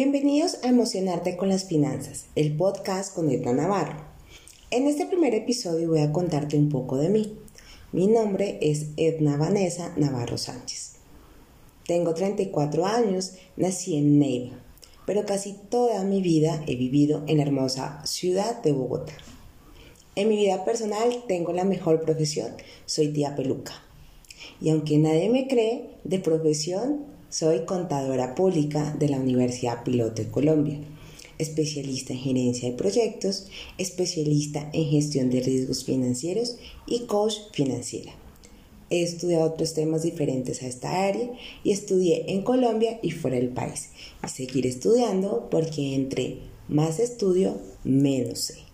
Bienvenidos a Emocionarte con las Finanzas, el podcast con Edna Navarro. En este primer episodio voy a contarte un poco de mí. Mi nombre es Edna Vanessa Navarro Sánchez. Tengo 34 años, nací en Neiva, pero casi toda mi vida he vivido en la hermosa ciudad de Bogotá. En mi vida personal tengo la mejor profesión, soy tía peluca. Y aunque nadie me cree, de profesión soy contadora pública de la Universidad Piloto de Colombia, especialista en gerencia de proyectos, especialista en gestión de riesgos financieros y coach financiera. He estudiado otros temas diferentes a esta área y estudié en Colombia y fuera del país. Y seguir estudiando porque entre más estudio, menos sé.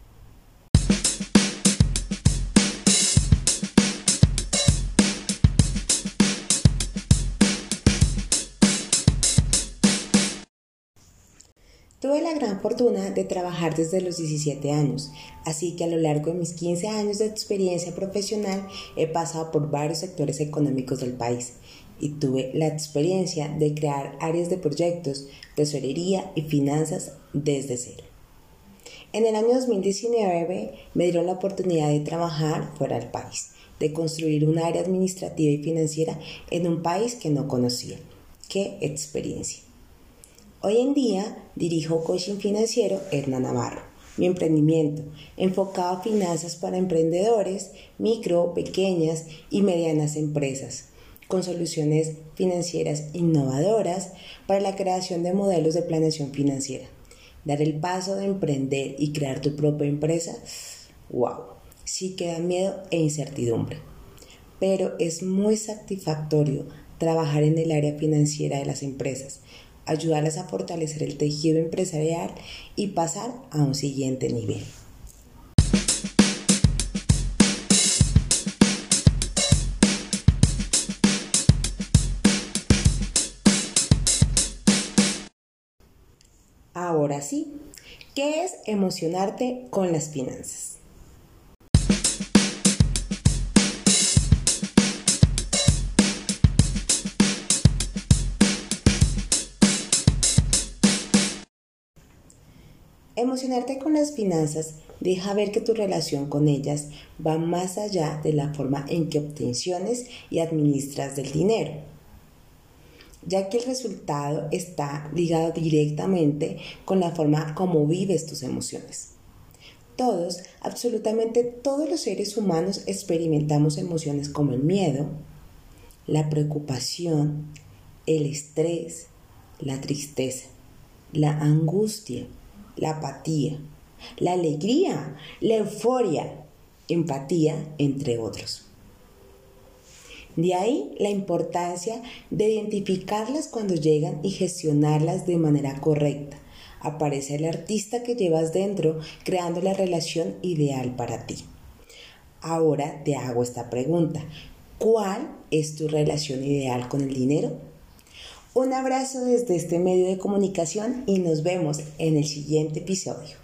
Tuve la gran fortuna de trabajar desde los 17 años, así que a lo largo de mis 15 años de experiencia profesional he pasado por varios sectores económicos del país y tuve la experiencia de crear áreas de proyectos, tesorería y finanzas desde cero. En el año 2019 me dieron la oportunidad de trabajar fuera del país, de construir un área administrativa y financiera en un país que no conocía. ¡Qué experiencia! Hoy en día dirijo Coaching Financiero Edna Navarro, mi emprendimiento enfocado a finanzas para emprendedores, micro, pequeñas y medianas empresas, con soluciones financieras innovadoras para la creación de modelos de planeación financiera. Dar el paso de emprender y crear tu propia empresa, wow, sí que da miedo e incertidumbre. Pero es muy satisfactorio trabajar en el área financiera de las empresas, ayudarles a fortalecer el tejido empresarial y pasar a un siguiente nivel. Ahora sí, ¿qué es emocionarte con las finanzas? Emocionarte con las finanzas deja ver que tu relación con ellas va más allá de la forma en que obtenciones y administras del dinero, ya que el resultado está ligado directamente con la forma como vives tus emociones. Todos, absolutamente todos los seres humanos experimentamos emociones como el miedo, la preocupación, el estrés, la tristeza, la angustia, la apatía, la alegría, la euforia, empatía, entre otros. De ahí la importancia de identificarlas cuando llegan y gestionarlas de manera correcta. Aparece el artista que llevas dentro creando la relación ideal para ti. Ahora te hago esta pregunta. ¿Cuál es tu relación ideal con el dinero? Un abrazo desde este medio de comunicación y nos vemos en el siguiente episodio.